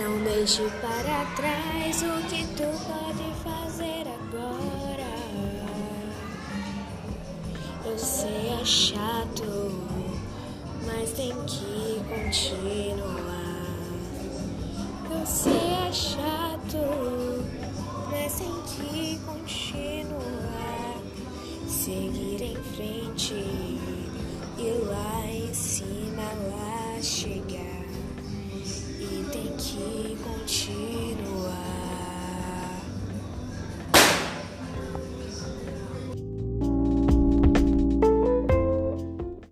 Não deixe para trás o que tu pode fazer agora. Eu sei é chato, mas tem que continuar. Eu sei é chato, mas tem que continuar. Seguir em frente. cheese.